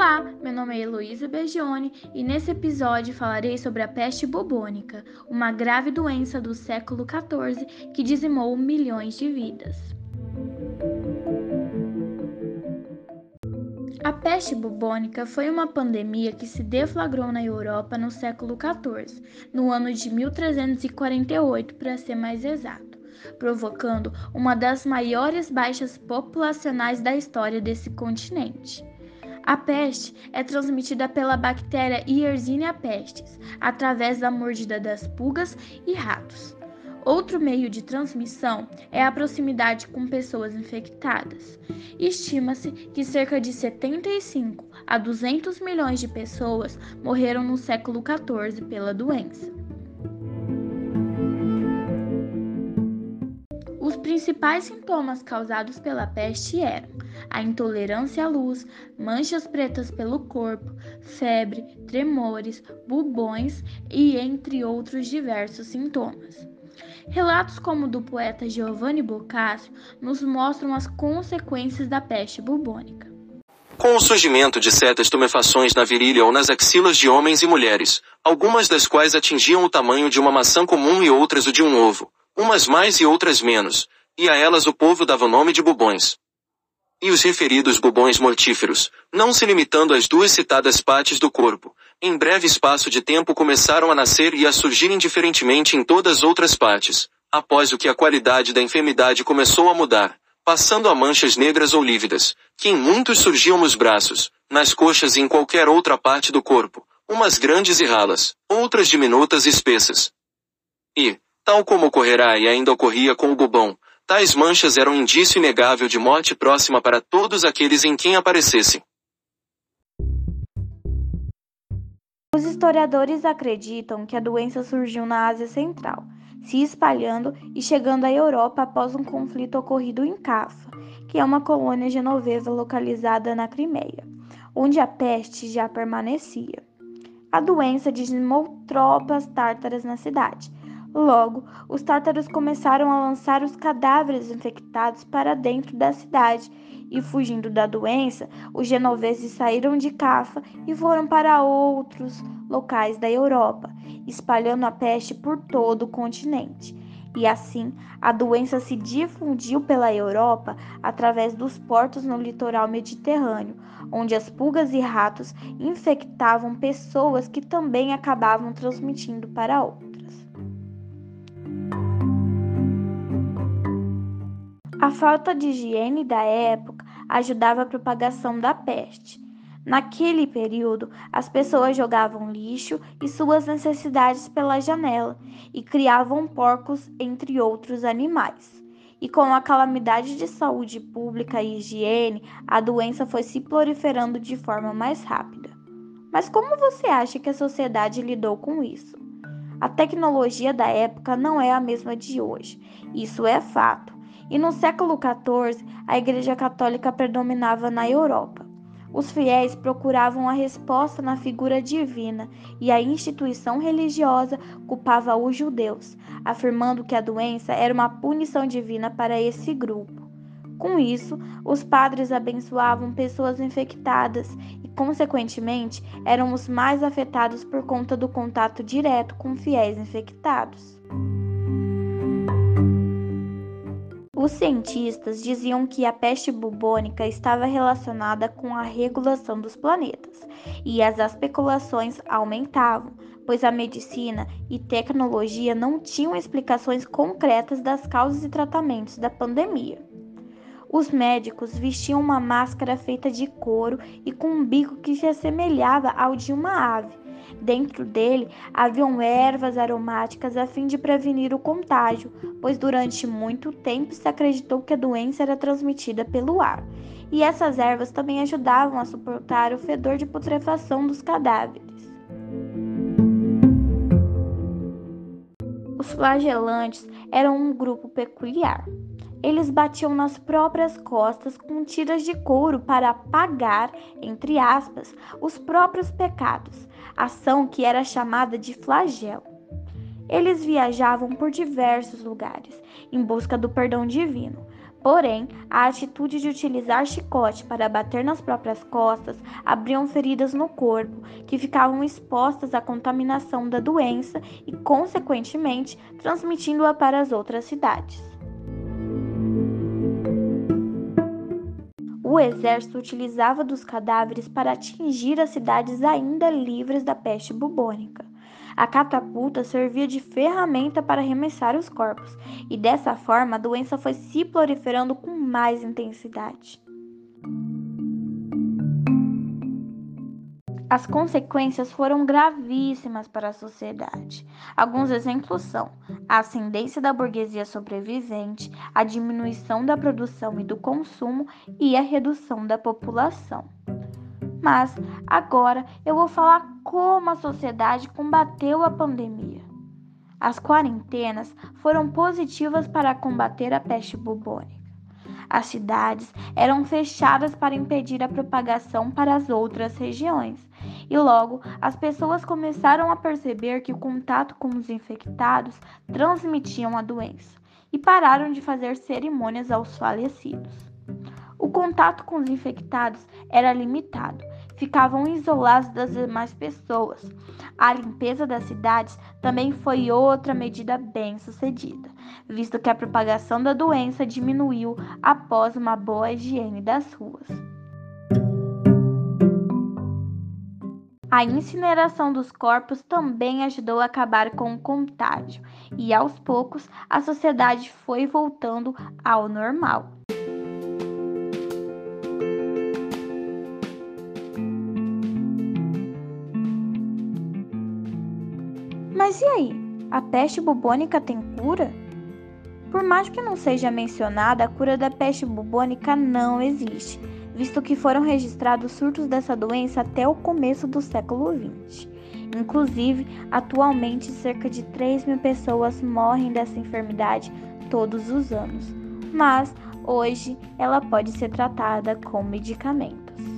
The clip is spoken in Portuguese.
Olá, meu nome é Heloísa Bergione e nesse episódio falarei sobre a peste bubônica, uma grave doença do século XIV que dizimou milhões de vidas. A peste bubônica foi uma pandemia que se deflagrou na Europa no século XIV, no ano de 1348, para ser mais exato, provocando uma das maiores baixas populacionais da história desse continente. A peste é transmitida pela bactéria Yersinia pestis, através da mordida das pulgas e ratos. Outro meio de transmissão é a proximidade com pessoas infectadas. Estima-se que cerca de 75 a 200 milhões de pessoas morreram no século XIV pela doença. Os principais sintomas causados pela peste eram a intolerância à luz, manchas pretas pelo corpo, febre, tremores, bubões e entre outros diversos sintomas. Relatos como o do poeta Giovanni Boccaccio nos mostram as consequências da peste bubônica. Com o surgimento de certas tumefações na virilha ou nas axilas de homens e mulheres, algumas das quais atingiam o tamanho de uma maçã comum e outras o de um ovo, umas mais e outras menos, e a elas o povo dava o nome de bubões e os referidos bubões mortíferos, não se limitando às duas citadas partes do corpo, em breve espaço de tempo começaram a nascer e a surgir indiferentemente em todas as outras partes, após o que a qualidade da enfermidade começou a mudar, passando a manchas negras ou lívidas, que em muitos surgiam nos braços, nas coxas e em qualquer outra parte do corpo, umas grandes e ralas, outras diminutas e espessas. E, tal como ocorrerá e ainda ocorria com o bubão, Tais manchas eram indício inegável de morte próxima para todos aqueles em quem aparecessem. Os historiadores acreditam que a doença surgiu na Ásia Central, se espalhando e chegando à Europa após um conflito ocorrido em Cafa, que é uma colônia genovesa localizada na Crimeia, onde a peste já permanecia. A doença dizimou tropas tártaras na cidade, Logo, os tártaros começaram a lançar os cadáveres infectados para dentro da cidade, e fugindo da doença, os genoveses saíram de Cafa e foram para outros locais da Europa, espalhando a peste por todo o continente. E assim, a doença se difundiu pela Europa através dos portos no litoral mediterrâneo, onde as pulgas e ratos infectavam pessoas que também acabavam transmitindo para outros. A falta de higiene da época ajudava a propagação da peste. Naquele período, as pessoas jogavam lixo e suas necessidades pela janela e criavam porcos, entre outros animais. E com a calamidade de saúde pública e higiene, a doença foi se proliferando de forma mais rápida. Mas como você acha que a sociedade lidou com isso? A tecnologia da época não é a mesma de hoje, isso é fato. E no século XIV, a Igreja Católica predominava na Europa. Os fiéis procuravam a resposta na figura divina e a instituição religiosa culpava os judeus, afirmando que a doença era uma punição divina para esse grupo. Com isso, os padres abençoavam pessoas infectadas e, consequentemente, eram os mais afetados por conta do contato direto com fiéis infectados. Os cientistas diziam que a peste bubônica estava relacionada com a regulação dos planetas, e as especulações aumentavam, pois a medicina e tecnologia não tinham explicações concretas das causas e tratamentos da pandemia. Os médicos vestiam uma máscara feita de couro e com um bico que se assemelhava ao de uma ave, Dentro dele haviam ervas aromáticas a fim de prevenir o contágio, pois durante muito tempo se acreditou que a doença era transmitida pelo ar. E essas ervas também ajudavam a suportar o fedor de putrefação dos cadáveres. Os flagelantes eram um grupo peculiar. Eles batiam nas próprias costas com tiras de couro para apagar, entre aspas, os próprios pecados, ação que era chamada de flagelo. Eles viajavam por diversos lugares em busca do perdão divino, Porém, a atitude de utilizar chicote para bater nas próprias costas abriam feridas no corpo, que ficavam expostas à contaminação da doença e, consequentemente, transmitindo-a para as outras cidades. O exército utilizava dos cadáveres para atingir as cidades ainda livres da peste bubônica. A catapulta servia de ferramenta para arremessar os corpos, e dessa forma a doença foi se proliferando com mais intensidade. As consequências foram gravíssimas para a sociedade. Alguns exemplos são a ascendência da burguesia sobrevivente, a diminuição da produção e do consumo e a redução da população. Mas agora eu vou falar como a sociedade combateu a pandemia. As quarentenas foram positivas para combater a peste bubônica. As cidades eram fechadas para impedir a propagação para as outras regiões, e logo as pessoas começaram a perceber que o contato com os infectados transmitiam a doença e pararam de fazer cerimônias aos falecidos. O contato com os infectados era limitado, ficavam isolados das demais pessoas. A limpeza das cidades também foi outra medida bem sucedida, visto que a propagação da doença diminuiu após uma boa higiene das ruas. A incineração dos corpos também ajudou a acabar com o contágio, e aos poucos a sociedade foi voltando ao normal. Mas e aí? A peste bubônica tem cura? Por mais que não seja mencionada, a cura da peste bubônica não existe visto que foram registrados surtos dessa doença até o começo do século XX. Inclusive, atualmente cerca de 3 mil pessoas morrem dessa enfermidade todos os anos, mas hoje ela pode ser tratada com medicamentos.